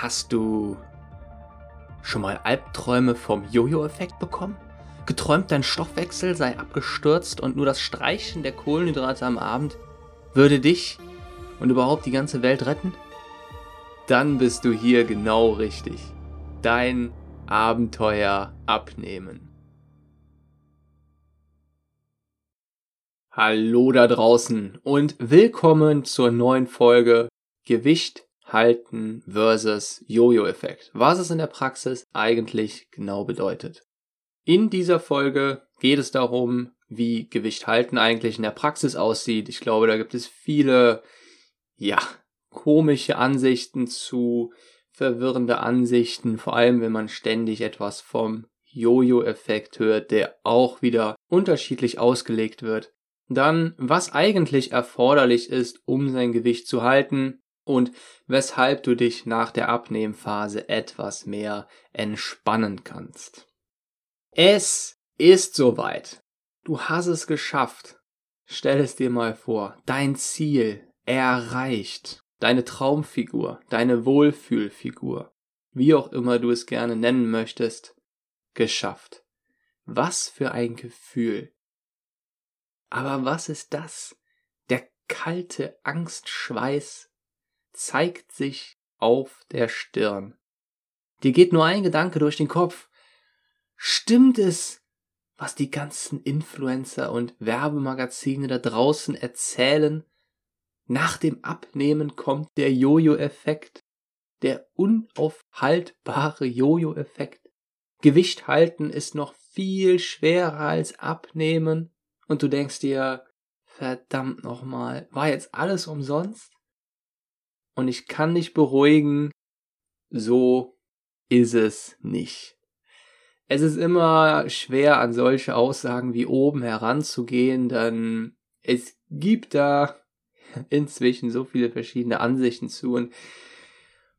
Hast du schon mal Albträume vom Jojo-Effekt bekommen? Geträumt, dein Stoffwechsel sei abgestürzt und nur das Streichen der Kohlenhydrate am Abend würde dich und überhaupt die ganze Welt retten? Dann bist du hier genau richtig. Dein Abenteuer abnehmen. Hallo da draußen und willkommen zur neuen Folge Gewicht halten versus Jojo-Effekt. Was es in der Praxis eigentlich genau bedeutet. In dieser Folge geht es darum, wie Gewicht halten eigentlich in der Praxis aussieht. Ich glaube, da gibt es viele, ja, komische Ansichten zu, verwirrende Ansichten, vor allem wenn man ständig etwas vom Jojo-Effekt hört, der auch wieder unterschiedlich ausgelegt wird. Dann, was eigentlich erforderlich ist, um sein Gewicht zu halten und weshalb du dich nach der Abnehmphase etwas mehr entspannen kannst. Es ist soweit. Du hast es geschafft. Stell es dir mal vor. Dein Ziel erreicht. Deine Traumfigur, deine Wohlfühlfigur, wie auch immer du es gerne nennen möchtest, geschafft. Was für ein Gefühl. Aber was ist das? Der kalte Angstschweiß zeigt sich auf der Stirn. Dir geht nur ein Gedanke durch den Kopf. Stimmt es, was die ganzen Influencer und Werbemagazine da draußen erzählen? Nach dem Abnehmen kommt der Jojo-Effekt, der unaufhaltbare Jojo-Effekt. Gewicht halten ist noch viel schwerer als abnehmen und du denkst dir, verdammt nochmal, war jetzt alles umsonst? Und ich kann dich beruhigen, so ist es nicht. Es ist immer schwer, an solche Aussagen wie oben heranzugehen, denn es gibt da inzwischen so viele verschiedene Ansichten zu und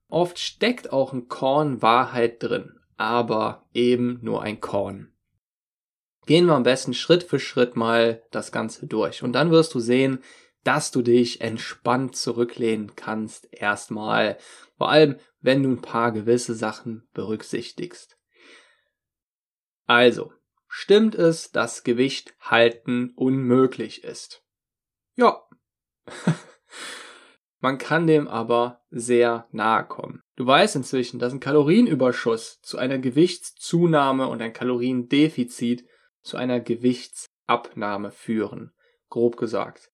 oft steckt auch ein Korn Wahrheit drin, aber eben nur ein Korn. Gehen wir am besten Schritt für Schritt mal das Ganze durch und dann wirst du sehen, dass du dich entspannt zurücklehnen kannst erstmal. Vor allem, wenn du ein paar gewisse Sachen berücksichtigst. Also, stimmt es, dass Gewicht halten unmöglich ist? Ja. Man kann dem aber sehr nahe kommen. Du weißt inzwischen, dass ein Kalorienüberschuss zu einer Gewichtszunahme und ein Kaloriendefizit zu einer Gewichtsabnahme führen. Grob gesagt.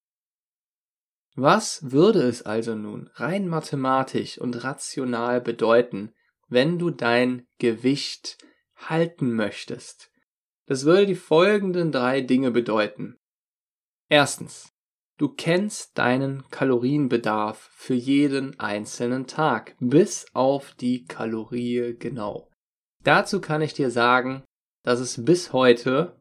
Was würde es also nun rein mathematisch und rational bedeuten, wenn du dein Gewicht halten möchtest? Das würde die folgenden drei Dinge bedeuten. Erstens, du kennst deinen Kalorienbedarf für jeden einzelnen Tag, bis auf die Kalorie genau. Dazu kann ich dir sagen, dass es bis heute,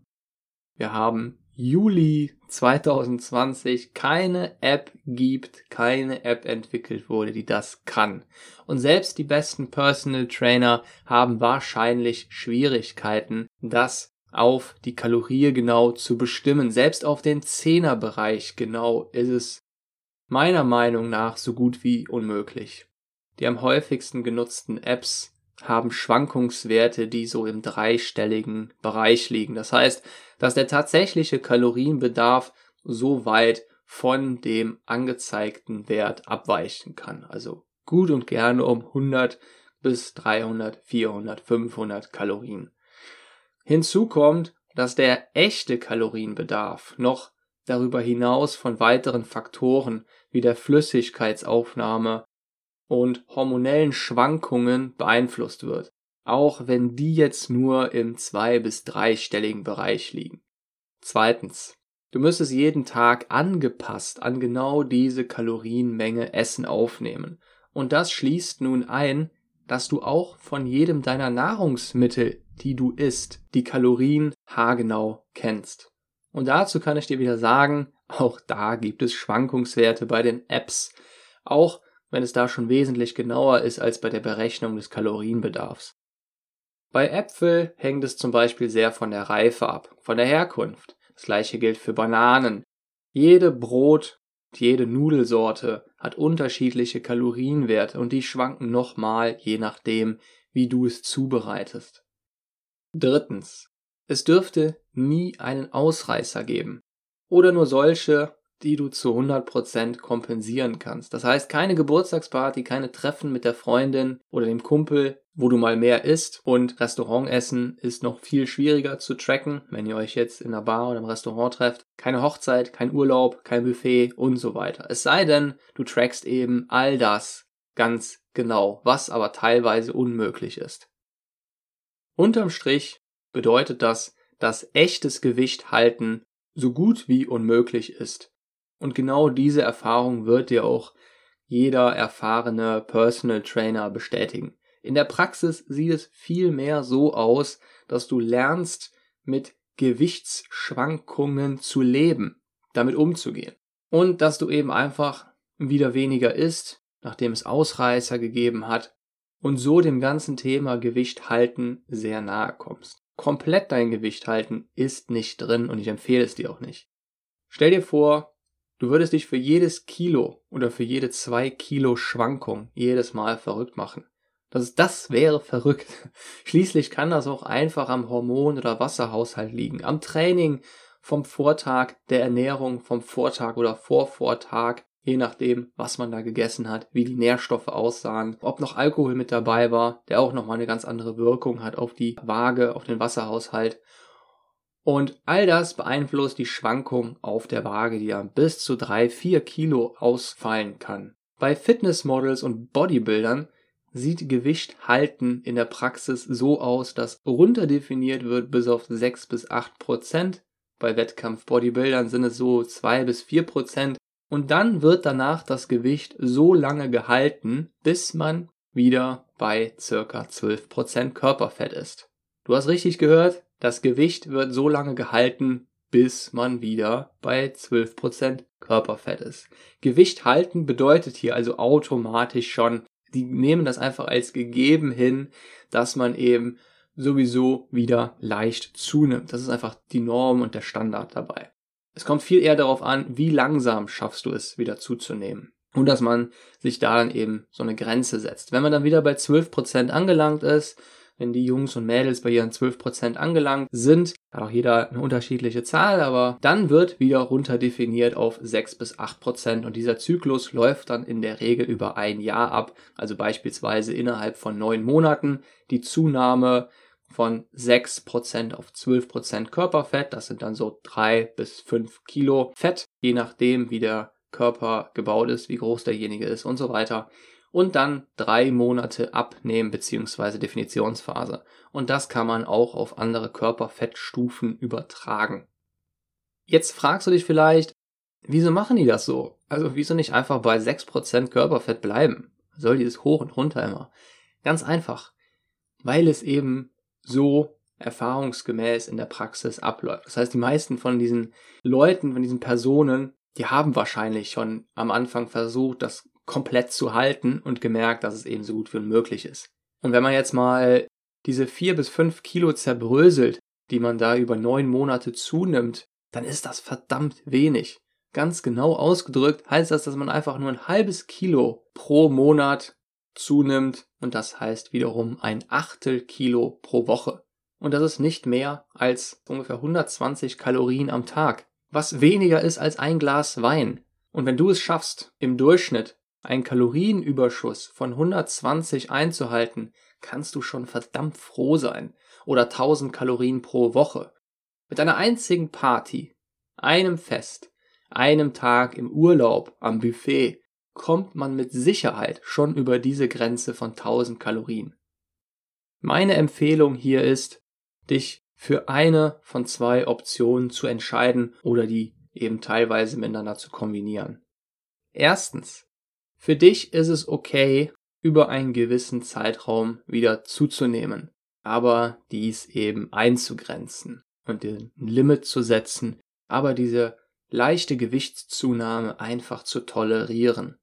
wir haben Juli 2020 keine App gibt, keine App entwickelt wurde, die das kann. Und selbst die besten Personal Trainer haben wahrscheinlich Schwierigkeiten, das auf die Kalorie genau zu bestimmen. Selbst auf den Zehnerbereich genau ist es meiner Meinung nach so gut wie unmöglich. Die am häufigsten genutzten Apps haben Schwankungswerte, die so im dreistelligen Bereich liegen. Das heißt, dass der tatsächliche Kalorienbedarf so weit von dem angezeigten Wert abweichen kann. Also gut und gerne um 100 bis 300, 400, 500 Kalorien. Hinzu kommt, dass der echte Kalorienbedarf noch darüber hinaus von weiteren Faktoren wie der Flüssigkeitsaufnahme und hormonellen Schwankungen beeinflusst wird, auch wenn die jetzt nur im zwei- bis dreistelligen Bereich liegen. Zweitens, du müsstest jeden Tag angepasst an genau diese Kalorienmenge Essen aufnehmen. Und das schließt nun ein, dass du auch von jedem deiner Nahrungsmittel, die du isst, die Kalorien haargenau kennst. Und dazu kann ich dir wieder sagen, auch da gibt es Schwankungswerte bei den Apps. Auch wenn es da schon wesentlich genauer ist als bei der Berechnung des Kalorienbedarfs. Bei Äpfel hängt es zum Beispiel sehr von der Reife ab, von der Herkunft. Das gleiche gilt für Bananen. Jede Brot, jede Nudelsorte hat unterschiedliche Kalorienwerte und die schwanken nochmal je nachdem, wie du es zubereitest. Drittens. Es dürfte nie einen Ausreißer geben. Oder nur solche, die du zu 100% kompensieren kannst. Das heißt, keine Geburtstagsparty, keine Treffen mit der Freundin oder dem Kumpel, wo du mal mehr isst und Restaurantessen ist noch viel schwieriger zu tracken, wenn ihr euch jetzt in einer Bar oder im Restaurant trefft. Keine Hochzeit, kein Urlaub, kein Buffet und so weiter. Es sei denn, du trackst eben all das ganz genau, was aber teilweise unmöglich ist. Unterm Strich bedeutet das, dass echtes Gewicht halten so gut wie unmöglich ist. Und genau diese Erfahrung wird dir auch jeder erfahrene Personal Trainer bestätigen. In der Praxis sieht es viel mehr so aus, dass du lernst, mit Gewichtsschwankungen zu leben, damit umzugehen. Und dass du eben einfach wieder weniger isst, nachdem es Ausreißer gegeben hat und so dem ganzen Thema Gewicht halten sehr nahe kommst. Komplett dein Gewicht halten ist nicht drin und ich empfehle es dir auch nicht. Stell dir vor, Du würdest dich für jedes Kilo oder für jede zwei Kilo Schwankung jedes Mal verrückt machen. Das, das wäre verrückt. Schließlich kann das auch einfach am Hormon- oder Wasserhaushalt liegen, am Training vom Vortag, der Ernährung vom Vortag oder Vorvortag, je nachdem, was man da gegessen hat, wie die Nährstoffe aussahen, ob noch Alkohol mit dabei war, der auch nochmal eine ganz andere Wirkung hat auf die Waage, auf den Wasserhaushalt und all das beeinflusst die Schwankung auf der Waage, die ja bis zu drei, vier Kilo ausfallen kann. Bei Fitnessmodels und Bodybuildern sieht Gewicht halten in der Praxis so aus, dass runterdefiniert wird bis auf sechs bis acht Prozent. Bei Wettkampf-Bodybuildern sind es so zwei bis vier Prozent. Und dann wird danach das Gewicht so lange gehalten, bis man wieder bei circa 12% Körperfett ist. Du hast richtig gehört, das Gewicht wird so lange gehalten, bis man wieder bei 12% Körperfett ist. Gewicht halten bedeutet hier also automatisch schon, die nehmen das einfach als gegeben hin, dass man eben sowieso wieder leicht zunimmt. Das ist einfach die Norm und der Standard dabei. Es kommt viel eher darauf an, wie langsam schaffst du es wieder zuzunehmen. Und dass man sich da dann eben so eine Grenze setzt. Wenn man dann wieder bei 12% angelangt ist, wenn die Jungs und Mädels bei ihren 12% angelangt sind, hat auch jeder eine unterschiedliche Zahl, aber dann wird wieder runter definiert auf 6 bis 8% und dieser Zyklus läuft dann in der Regel über ein Jahr ab, also beispielsweise innerhalb von neun Monaten. Die Zunahme von 6% auf 12% Körperfett, das sind dann so 3 bis 5 Kilo Fett, je nachdem wie der Körper gebaut ist, wie groß derjenige ist und so weiter und dann drei Monate abnehmen bzw. Definitionsphase. Und das kann man auch auf andere Körperfettstufen übertragen. Jetzt fragst du dich vielleicht, wieso machen die das so? Also wieso nicht einfach bei 6% Körperfett bleiben? Soll dieses hoch und runter immer? Ganz einfach, weil es eben so erfahrungsgemäß in der Praxis abläuft. Das heißt, die meisten von diesen Leuten, von diesen Personen, die haben wahrscheinlich schon am Anfang versucht, das komplett zu halten und gemerkt, dass es eben so gut wie unmöglich ist. Und wenn man jetzt mal diese vier bis fünf Kilo zerbröselt, die man da über neun Monate zunimmt, dann ist das verdammt wenig. Ganz genau ausgedrückt heißt das, dass man einfach nur ein halbes Kilo pro Monat zunimmt und das heißt wiederum ein Achtel Kilo pro Woche. Und das ist nicht mehr als ungefähr 120 Kalorien am Tag, was weniger ist als ein Glas Wein. Und wenn du es schaffst, im Durchschnitt einen Kalorienüberschuss von 120 einzuhalten, kannst du schon verdammt froh sein. Oder 1000 Kalorien pro Woche. Mit einer einzigen Party, einem Fest, einem Tag im Urlaub, am Buffet, kommt man mit Sicherheit schon über diese Grenze von 1000 Kalorien. Meine Empfehlung hier ist, dich für eine von zwei Optionen zu entscheiden oder die eben teilweise miteinander zu kombinieren. Erstens, für dich ist es okay, über einen gewissen Zeitraum wieder zuzunehmen, aber dies eben einzugrenzen und ein Limit zu setzen, aber diese leichte Gewichtszunahme einfach zu tolerieren.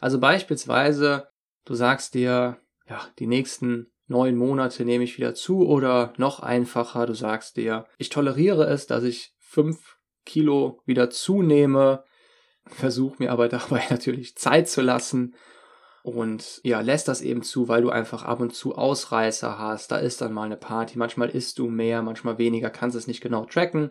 Also beispielsweise, du sagst dir, ja, die nächsten neun Monate nehme ich wieder zu oder noch einfacher, du sagst dir, ich toleriere es, dass ich fünf Kilo wieder zunehme versuche mir aber dabei natürlich Zeit zu lassen und ja, lässt das eben zu, weil du einfach ab und zu Ausreißer hast. Da ist dann mal eine Party. Manchmal isst du mehr, manchmal weniger, kannst es nicht genau tracken.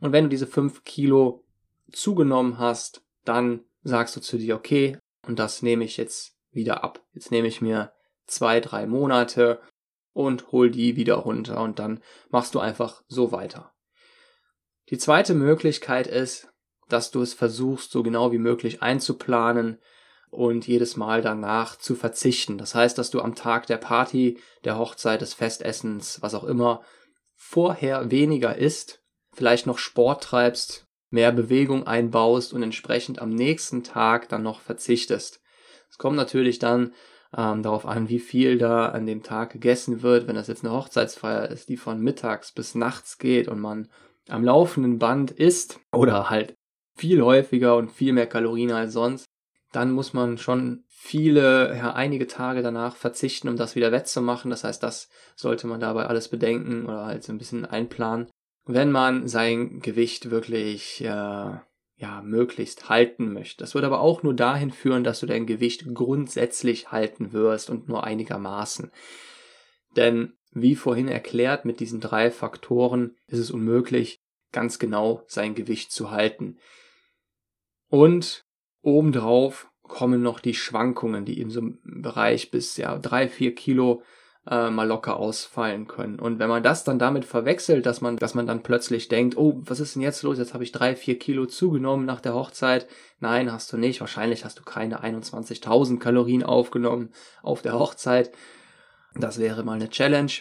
Und wenn du diese fünf Kilo zugenommen hast, dann sagst du zu dir, okay, und das nehme ich jetzt wieder ab. Jetzt nehme ich mir zwei, drei Monate und hol die wieder runter und dann machst du einfach so weiter. Die zweite Möglichkeit ist, dass du es versuchst, so genau wie möglich einzuplanen und jedes Mal danach zu verzichten. Das heißt, dass du am Tag der Party, der Hochzeit, des Festessens, was auch immer, vorher weniger isst, vielleicht noch Sport treibst, mehr Bewegung einbaust und entsprechend am nächsten Tag dann noch verzichtest. Es kommt natürlich dann ähm, darauf an, wie viel da an dem Tag gegessen wird. Wenn das jetzt eine Hochzeitsfeier ist, die von mittags bis nachts geht und man am laufenden Band isst oder halt viel häufiger und viel mehr Kalorien als sonst, dann muss man schon viele, ja, einige Tage danach verzichten, um das wieder wettzumachen. Das heißt, das sollte man dabei alles bedenken oder halt so ein bisschen einplanen. Wenn man sein Gewicht wirklich, äh, ja, möglichst halten möchte. Das wird aber auch nur dahin führen, dass du dein Gewicht grundsätzlich halten wirst und nur einigermaßen. Denn wie vorhin erklärt, mit diesen drei Faktoren ist es unmöglich, ganz genau sein Gewicht zu halten. Und obendrauf kommen noch die Schwankungen, die in so einem Bereich bis ja drei, vier Kilo äh, mal locker ausfallen können. Und wenn man das dann damit verwechselt, dass man, dass man dann plötzlich denkt, oh, was ist denn jetzt los? Jetzt habe ich drei, vier Kilo zugenommen nach der Hochzeit. Nein, hast du nicht. Wahrscheinlich hast du keine 21.000 Kalorien aufgenommen auf der Hochzeit. Das wäre mal eine Challenge.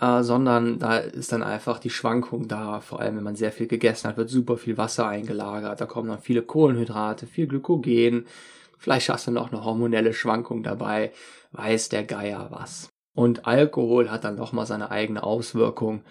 Äh, sondern da ist dann einfach die Schwankung da. Vor allem, wenn man sehr viel gegessen hat, wird super viel Wasser eingelagert. Da kommen dann viele Kohlenhydrate, viel Glykogen. Vielleicht hast du noch eine hormonelle Schwankung dabei. Weiß der Geier was. Und Alkohol hat dann nochmal seine eigene Auswirkung.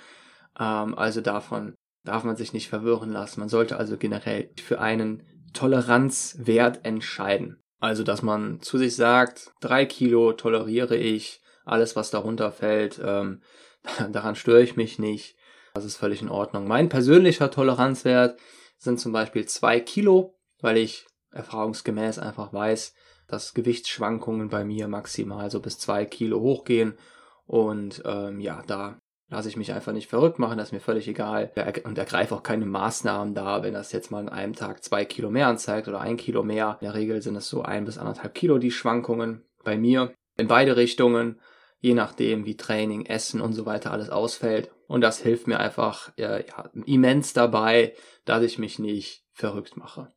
Ähm, also davon darf man sich nicht verwirren lassen. Man sollte also generell für einen Toleranzwert entscheiden. Also, dass man zu sich sagt, drei Kilo toleriere ich, alles was darunter fällt, ähm, daran störe ich mich nicht. Das ist völlig in Ordnung. Mein persönlicher Toleranzwert sind zum Beispiel zwei Kilo, weil ich erfahrungsgemäß einfach weiß, dass Gewichtsschwankungen bei mir maximal so bis zwei Kilo hochgehen. Und ähm, ja, da lasse ich mich einfach nicht verrückt machen, das ist mir völlig egal. Und ergreife auch keine Maßnahmen da, wenn das jetzt mal an einem Tag zwei Kilo mehr anzeigt oder ein Kilo mehr. In der Regel sind es so ein bis anderthalb Kilo die Schwankungen bei mir in beide Richtungen, je nachdem wie Training, Essen und so weiter alles ausfällt. Und das hilft mir einfach äh, ja, immens dabei, dass ich mich nicht verrückt mache.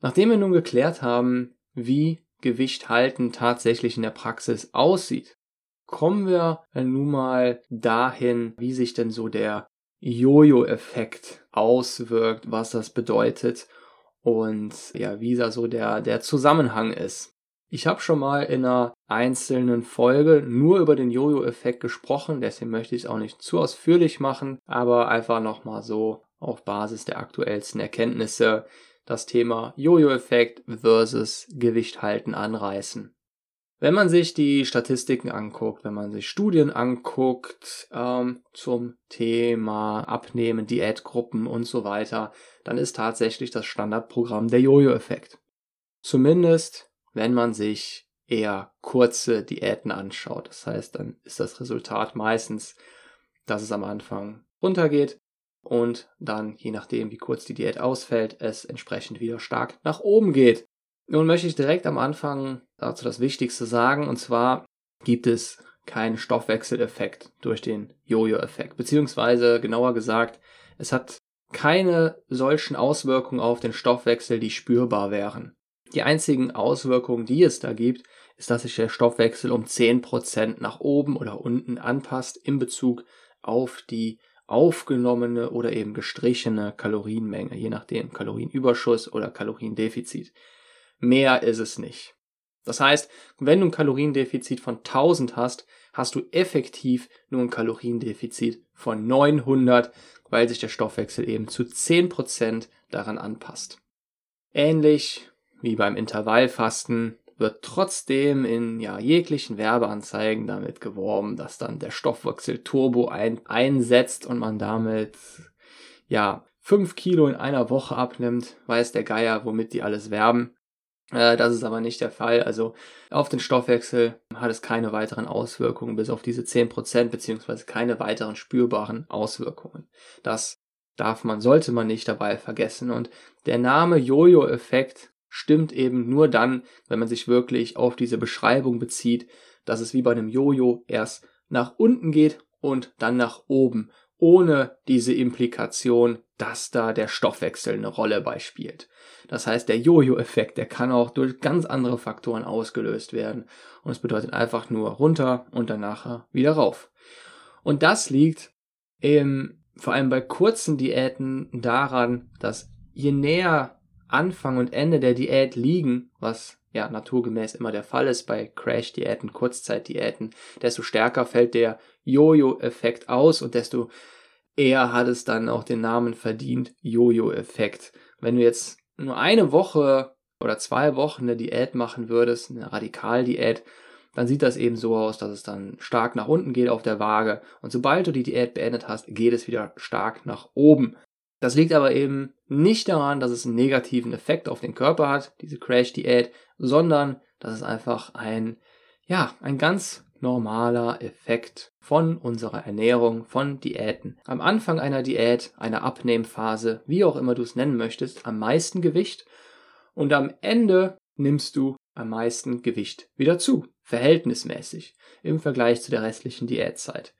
Nachdem wir nun geklärt haben, wie Gewicht halten tatsächlich in der Praxis aussieht, kommen wir nun mal dahin, wie sich denn so der Jojo-Effekt auswirkt, was das bedeutet und ja, wie da so der, der Zusammenhang ist. Ich habe schon mal in einer einzelnen Folge nur über den Jojo-Effekt gesprochen, deswegen möchte ich es auch nicht zu ausführlich machen, aber einfach nochmal so auf Basis der aktuellsten Erkenntnisse das Thema Jojo-Effekt versus Gewicht halten anreißen. Wenn man sich die Statistiken anguckt, wenn man sich Studien anguckt ähm, zum Thema Abnehmen, Diätgruppen und so weiter, dann ist tatsächlich das Standardprogramm der Jojo-Effekt. Zumindest, wenn man sich eher kurze Diäten anschaut. Das heißt, dann ist das Resultat meistens, dass es am Anfang runtergeht, und dann, je nachdem, wie kurz die Diät ausfällt, es entsprechend wieder stark nach oben geht. Nun möchte ich direkt am Anfang dazu das Wichtigste sagen, und zwar gibt es keinen Stoffwechseleffekt durch den Jojo-Effekt, beziehungsweise genauer gesagt, es hat keine solchen Auswirkungen auf den Stoffwechsel, die spürbar wären. Die einzigen Auswirkungen, die es da gibt, ist, dass sich der Stoffwechsel um 10% nach oben oder unten anpasst in Bezug auf die aufgenommene oder eben gestrichene Kalorienmenge, je nachdem Kalorienüberschuss oder Kaloriendefizit. Mehr ist es nicht. Das heißt, wenn du ein Kaloriendefizit von 1000 hast, hast du effektiv nur ein Kaloriendefizit von 900, weil sich der Stoffwechsel eben zu 10% daran anpasst. Ähnlich wie beim Intervallfasten wird trotzdem in ja, jeglichen Werbeanzeigen damit geworben, dass dann der Stoffwechsel Turbo ein, einsetzt und man damit ja fünf Kilo in einer Woche abnimmt, weiß der Geier, womit die alles werben. Äh, das ist aber nicht der Fall. Also auf den Stoffwechsel hat es keine weiteren Auswirkungen, bis auf diese 10% beziehungsweise keine weiteren spürbaren Auswirkungen. Das darf man, sollte man nicht dabei vergessen. Und der Name Jojo-Effekt stimmt eben nur dann, wenn man sich wirklich auf diese Beschreibung bezieht, dass es wie bei einem Jojo erst nach unten geht und dann nach oben, ohne diese Implikation, dass da der Stoffwechsel eine Rolle beispielt. Das heißt, der Jojo-Effekt, der kann auch durch ganz andere Faktoren ausgelöst werden. Und es bedeutet einfach nur runter und dann nachher wieder rauf. Und das liegt eben vor allem bei kurzen Diäten daran, dass je näher Anfang und Ende der Diät liegen, was ja naturgemäß immer der Fall ist bei Crash-Diäten, Kurzzeitdiäten, desto stärker fällt der Jojo-Effekt aus und desto eher hat es dann auch den Namen verdient, Jojo-Effekt. Wenn du jetzt nur eine Woche oder zwei Wochen eine Diät machen würdest, eine Radikaldiät, dann sieht das eben so aus, dass es dann stark nach unten geht auf der Waage und sobald du die Diät beendet hast, geht es wieder stark nach oben. Das liegt aber eben nicht daran, dass es einen negativen Effekt auf den Körper hat, diese Crash-Diät, sondern dass es einfach ein, ja, ein ganz normaler Effekt von unserer Ernährung, von Diäten. Am Anfang einer Diät, einer Abnehmphase, wie auch immer du es nennen möchtest, am meisten Gewicht und am Ende nimmst du am meisten Gewicht wieder zu, verhältnismäßig im Vergleich zu der restlichen Diätzeit.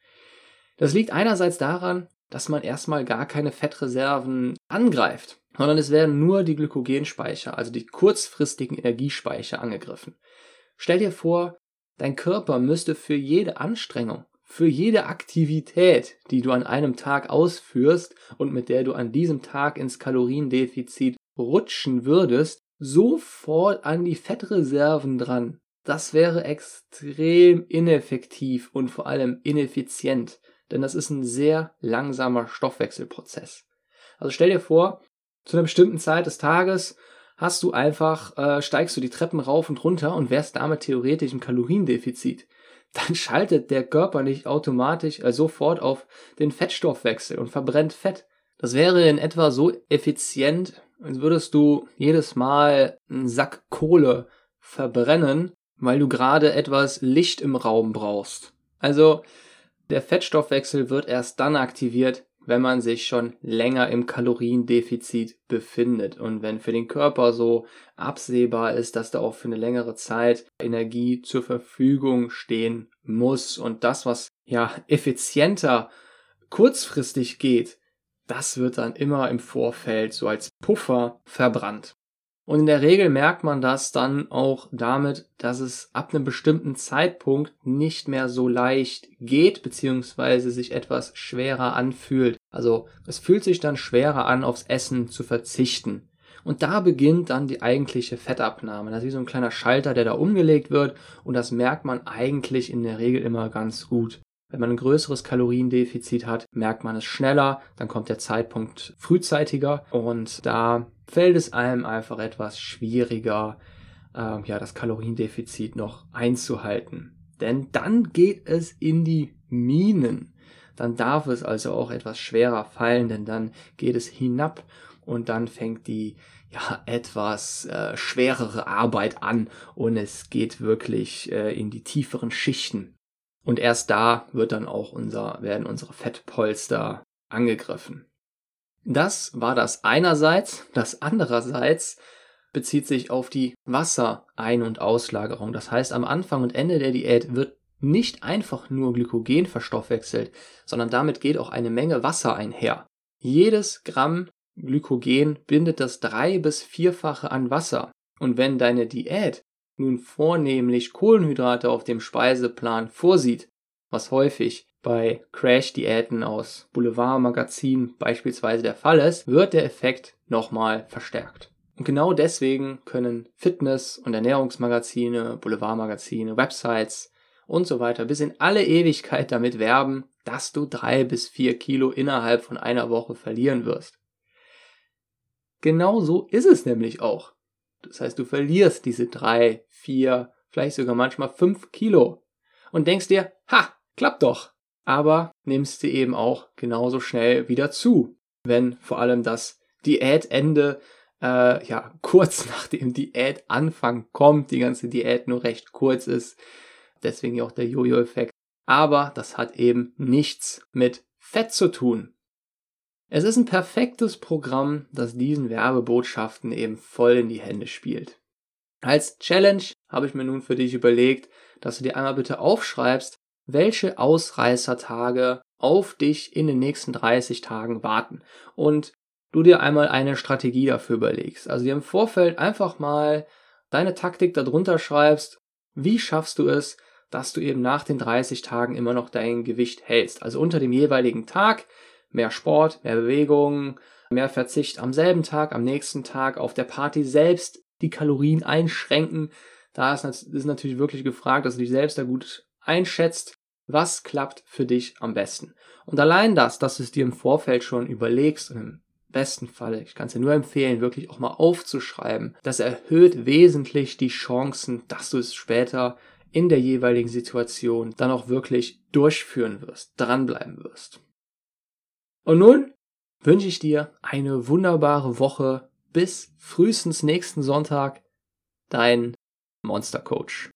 Das liegt einerseits daran, dass man erstmal gar keine Fettreserven angreift, sondern es werden nur die Glykogenspeicher, also die kurzfristigen Energiespeicher angegriffen. Stell dir vor, dein Körper müsste für jede Anstrengung, für jede Aktivität, die du an einem Tag ausführst und mit der du an diesem Tag ins Kaloriendefizit rutschen würdest, sofort an die Fettreserven dran. Das wäre extrem ineffektiv und vor allem ineffizient, denn das ist ein sehr langsamer Stoffwechselprozess. Also stell dir vor, zu einer bestimmten Zeit des Tages hast du einfach, äh, steigst du die Treppen rauf und runter und wärst damit theoretisch im Kaloriendefizit. Dann schaltet der Körper nicht automatisch äh, sofort auf den Fettstoffwechsel und verbrennt Fett. Das wäre in etwa so effizient, als würdest du jedes Mal einen Sack Kohle verbrennen, weil du gerade etwas Licht im Raum brauchst. Also der Fettstoffwechsel wird erst dann aktiviert, wenn man sich schon länger im Kaloriendefizit befindet und wenn für den Körper so absehbar ist, dass da auch für eine längere Zeit Energie zur Verfügung stehen muss und das, was ja effizienter kurzfristig geht, das wird dann immer im Vorfeld so als Puffer verbrannt. Und in der Regel merkt man das dann auch damit, dass es ab einem bestimmten Zeitpunkt nicht mehr so leicht geht, beziehungsweise sich etwas schwerer anfühlt. Also es fühlt sich dann schwerer an, aufs Essen zu verzichten. Und da beginnt dann die eigentliche Fettabnahme. Das ist wie so ein kleiner Schalter, der da umgelegt wird. Und das merkt man eigentlich in der Regel immer ganz gut. Wenn man ein größeres Kaloriendefizit hat, merkt man es schneller, dann kommt der Zeitpunkt frühzeitiger und da fällt es einem einfach etwas schwieriger, äh, ja, das Kaloriendefizit noch einzuhalten. Denn dann geht es in die Minen. Dann darf es also auch etwas schwerer fallen, denn dann geht es hinab und dann fängt die ja etwas äh, schwerere Arbeit an und es geht wirklich äh, in die tieferen Schichten. Und erst da wird dann auch unser, werden unsere Fettpolster angegriffen. Das war das einerseits. Das andererseits bezieht sich auf die Wasserein- und Auslagerung. Das heißt, am Anfang und Ende der Diät wird nicht einfach nur Glykogen verstoffwechselt, sondern damit geht auch eine Menge Wasser einher. Jedes Gramm Glykogen bindet das drei- bis vierfache an Wasser. Und wenn deine Diät nun vornehmlich Kohlenhydrate auf dem Speiseplan vorsieht, was häufig bei Crash-Diäten aus Boulevardmagazinen beispielsweise der Fall ist, wird der Effekt nochmal verstärkt. Und genau deswegen können Fitness- und Ernährungsmagazine, Boulevardmagazine, Websites und so weiter bis in alle Ewigkeit damit werben, dass du drei bis vier Kilo innerhalb von einer Woche verlieren wirst. Genau so ist es nämlich auch. Das heißt, du verlierst diese drei, vier, vielleicht sogar manchmal fünf Kilo und denkst dir, ha, klappt doch aber nimmst sie eben auch genauso schnell wieder zu. wenn vor allem das Diätende äh, ja kurz nach dem Diätanfang kommt, die ganze Diät nur recht kurz ist. Deswegen auch der Jojo-Effekt. Aber das hat eben nichts mit Fett zu tun. Es ist ein perfektes Programm, das diesen Werbebotschaften eben voll in die Hände spielt. Als Challenge habe ich mir nun für dich überlegt, dass du dir einmal bitte aufschreibst, welche Ausreißertage auf dich in den nächsten 30 Tagen warten und du dir einmal eine Strategie dafür überlegst. Also dir im Vorfeld einfach mal deine Taktik darunter schreibst, wie schaffst du es, dass du eben nach den 30 Tagen immer noch dein Gewicht hältst. Also unter dem jeweiligen Tag mehr Sport, mehr Bewegung, mehr Verzicht am selben Tag, am nächsten Tag, auf der Party selbst die Kalorien einschränken. Da ist, natürlich wirklich gefragt, dass du dich selbst da gut einschätzt, was klappt für dich am besten. Und allein das, dass du es dir im Vorfeld schon überlegst und im besten Fall, ich kann es dir nur empfehlen, wirklich auch mal aufzuschreiben, das erhöht wesentlich die Chancen, dass du es später in der jeweiligen Situation dann auch wirklich durchführen wirst, dranbleiben wirst. Und nun wünsche ich dir eine wunderbare Woche bis frühestens nächsten Sonntag. Dein Monster Coach.